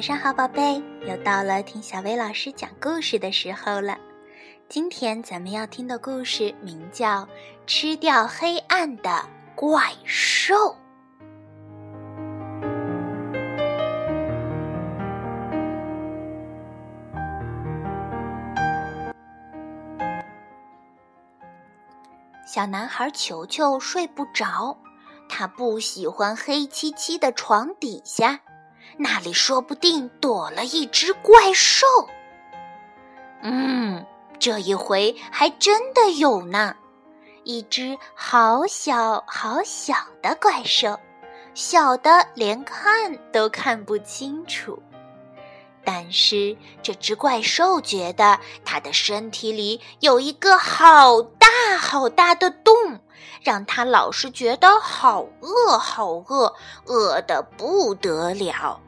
晚上好，宝贝！又到了听小薇老师讲故事的时候了。今天咱们要听的故事名叫《吃掉黑暗的怪兽》。小男孩球球睡不着，他不喜欢黑漆漆的床底下。那里说不定躲了一只怪兽。嗯，这一回还真的有呢，一只好小好小的怪兽，小的连看都看不清楚。但是这只怪兽觉得它的身体里有一个好大好大的洞，让它老是觉得好饿好饿，饿得不得了。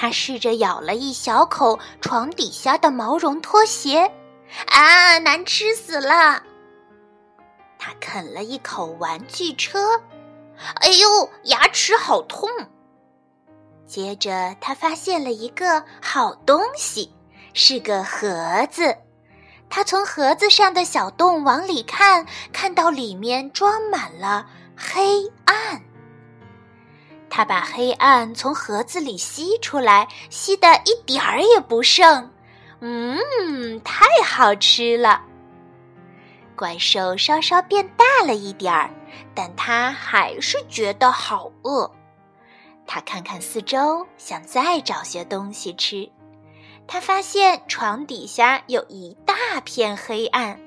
他试着咬了一小口床底下的毛绒拖鞋，啊，难吃死了！他啃了一口玩具车，哎呦，牙齿好痛。接着，他发现了一个好东西，是个盒子。他从盒子上的小洞往里看，看到里面装满了黑暗。他把黑暗从盒子里吸出来，吸得一点儿也不剩。嗯，太好吃了。怪兽稍稍变大了一点儿，但他还是觉得好饿。他看看四周，想再找些东西吃。他发现床底下有一大片黑暗，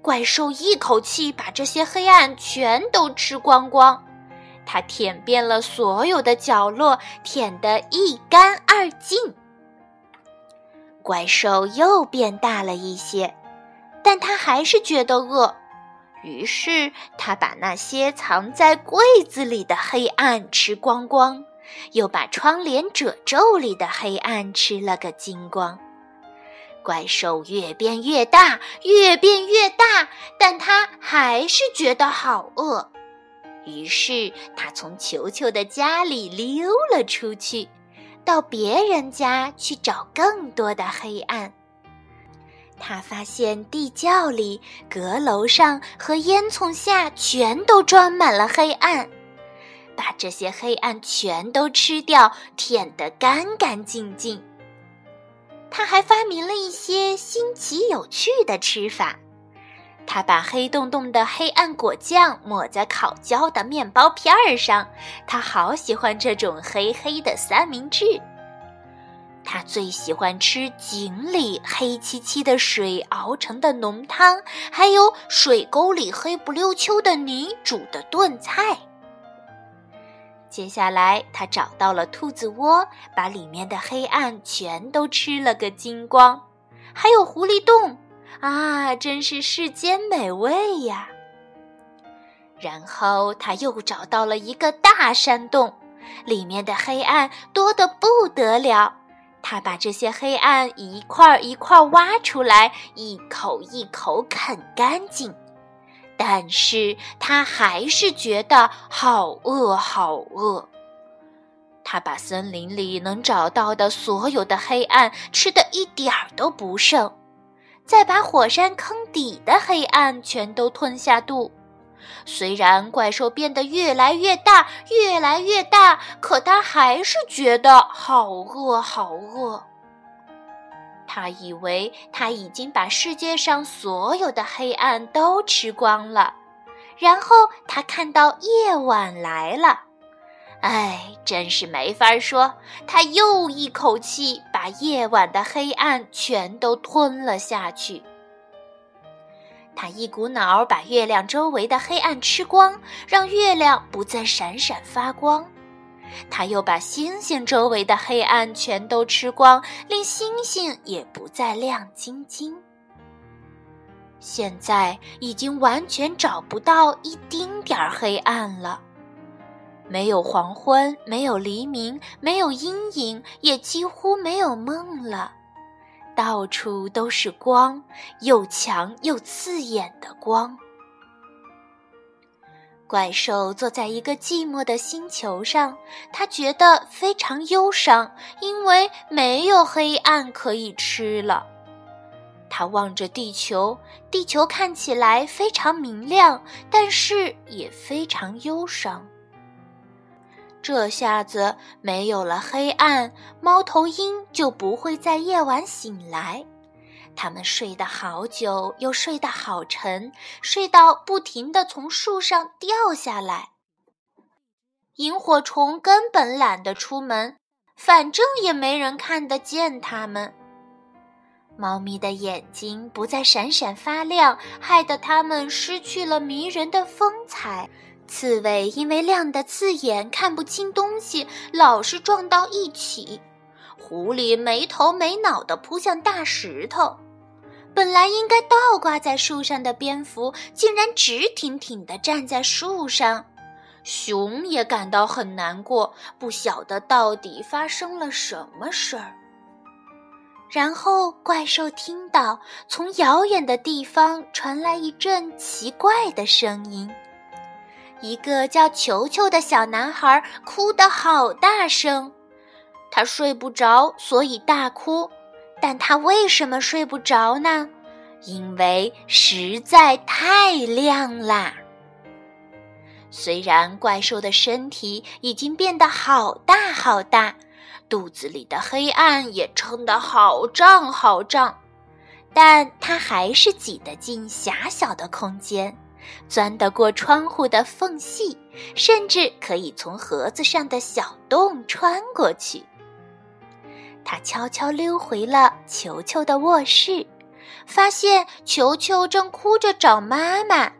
怪兽一口气把这些黑暗全都吃光光。它舔遍了所有的角落，舔得一干二净。怪兽又变大了一些，但它还是觉得饿，于是它把那些藏在柜子里的黑暗吃光光，又把窗帘褶皱里的黑暗吃了个精光。怪兽越变越大，越变越大，但它还是觉得好饿。于是，他从球球的家里溜了出去，到别人家去找更多的黑暗。他发现地窖里、阁楼上和烟囱下全都装满了黑暗，把这些黑暗全都吃掉，舔得干干净净。他还发明了一些新奇有趣的吃法。他把黑洞洞的黑暗果酱抹在烤焦的面包片儿上，他好喜欢这种黑黑的三明治。他最喜欢吃井里黑漆漆的水熬成的浓汤，还有水沟里黑不溜秋的泥煮的炖菜。接下来，他找到了兔子窝，把里面的黑暗全都吃了个精光，还有狐狸洞。啊，真是世间美味呀！然后他又找到了一个大山洞，里面的黑暗多得不得了。他把这些黑暗一块一块挖出来，一口一口啃干净。但是他还是觉得好饿，好饿。他把森林里能找到的所有的黑暗吃的一点儿都不剩。再把火山坑底的黑暗全都吞下肚。虽然怪兽变得越来越大，越来越大，可他还是觉得好饿，好饿。他以为他已经把世界上所有的黑暗都吃光了，然后他看到夜晚来了。哎，真是没法说。他又一口气把夜晚的黑暗全都吞了下去。他一股脑把月亮周围的黑暗吃光，让月亮不再闪闪发光。他又把星星周围的黑暗全都吃光，令星星也不再亮晶晶。现在已经完全找不到一丁点儿黑暗了。没有黄昏，没有黎明，没有阴影，也几乎没有梦了。到处都是光，又强又刺眼的光。怪兽坐在一个寂寞的星球上，他觉得非常忧伤，因为没有黑暗可以吃了。他望着地球，地球看起来非常明亮，但是也非常忧伤。这下子没有了黑暗，猫头鹰就不会在夜晚醒来。它们睡得好久，又睡得好沉，睡到不停地从树上掉下来。萤火虫根本懒得出门，反正也没人看得见它们。猫咪的眼睛不再闪闪发亮，害得它们失去了迷人的风采。刺猬因为亮得刺眼，看不清东西，老是撞到一起。狐狸没头没脑地扑向大石头。本来应该倒挂在树上的蝙蝠，竟然直挺挺地站在树上。熊也感到很难过，不晓得到底发生了什么事儿。然后怪兽听到从遥远的地方传来一阵奇怪的声音，一个叫球球的小男孩哭得好大声，他睡不着，所以大哭。但他为什么睡不着呢？因为实在太亮啦。虽然怪兽的身体已经变得好大好大，肚子里的黑暗也撑得好胀好胀，但它还是挤得进狭小的空间，钻得过窗户的缝隙，甚至可以从盒子上的小洞穿过去。他悄悄溜回了球球的卧室，发现球球正哭着找妈妈。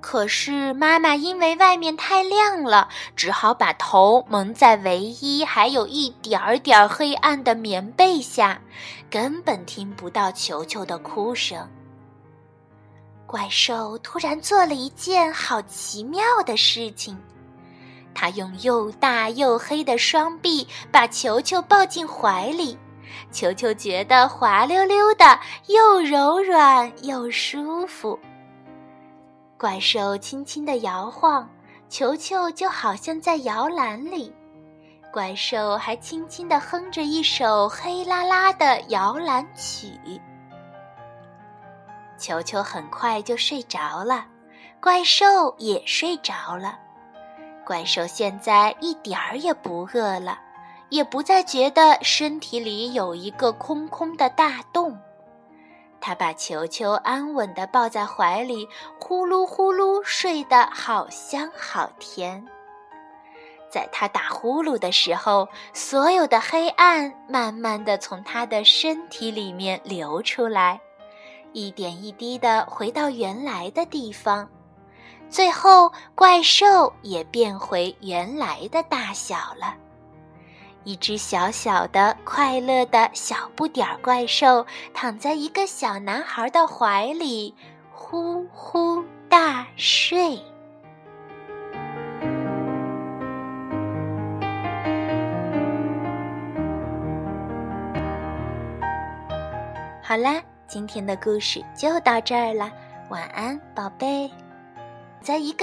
可是妈妈因为外面太亮了，只好把头蒙在唯一还有一点点黑暗的棉被下，根本听不到球球的哭声。怪兽突然做了一件好奇妙的事情。它用又大又黑的双臂把球球抱进怀里，球球觉得滑溜溜的，又柔软又舒服。怪兽轻轻地摇晃，球球就好像在摇篮里。怪兽还轻轻地哼着一首黑啦啦的摇篮曲。球球很快就睡着了，怪兽也睡着了。怪兽现在一点儿也不饿了，也不再觉得身体里有一个空空的大洞。他把球球安稳地抱在怀里，呼噜呼噜睡得好香好甜。在他打呼噜的时候，所有的黑暗慢慢地从他的身体里面流出来，一点一滴地回到原来的地方。最后，怪兽也变回原来的大小了。一只小小的、快乐的小不点儿怪兽躺在一个小男孩的怀里，呼呼大睡。好啦，今天的故事就到这儿了，晚安，宝贝。在一个。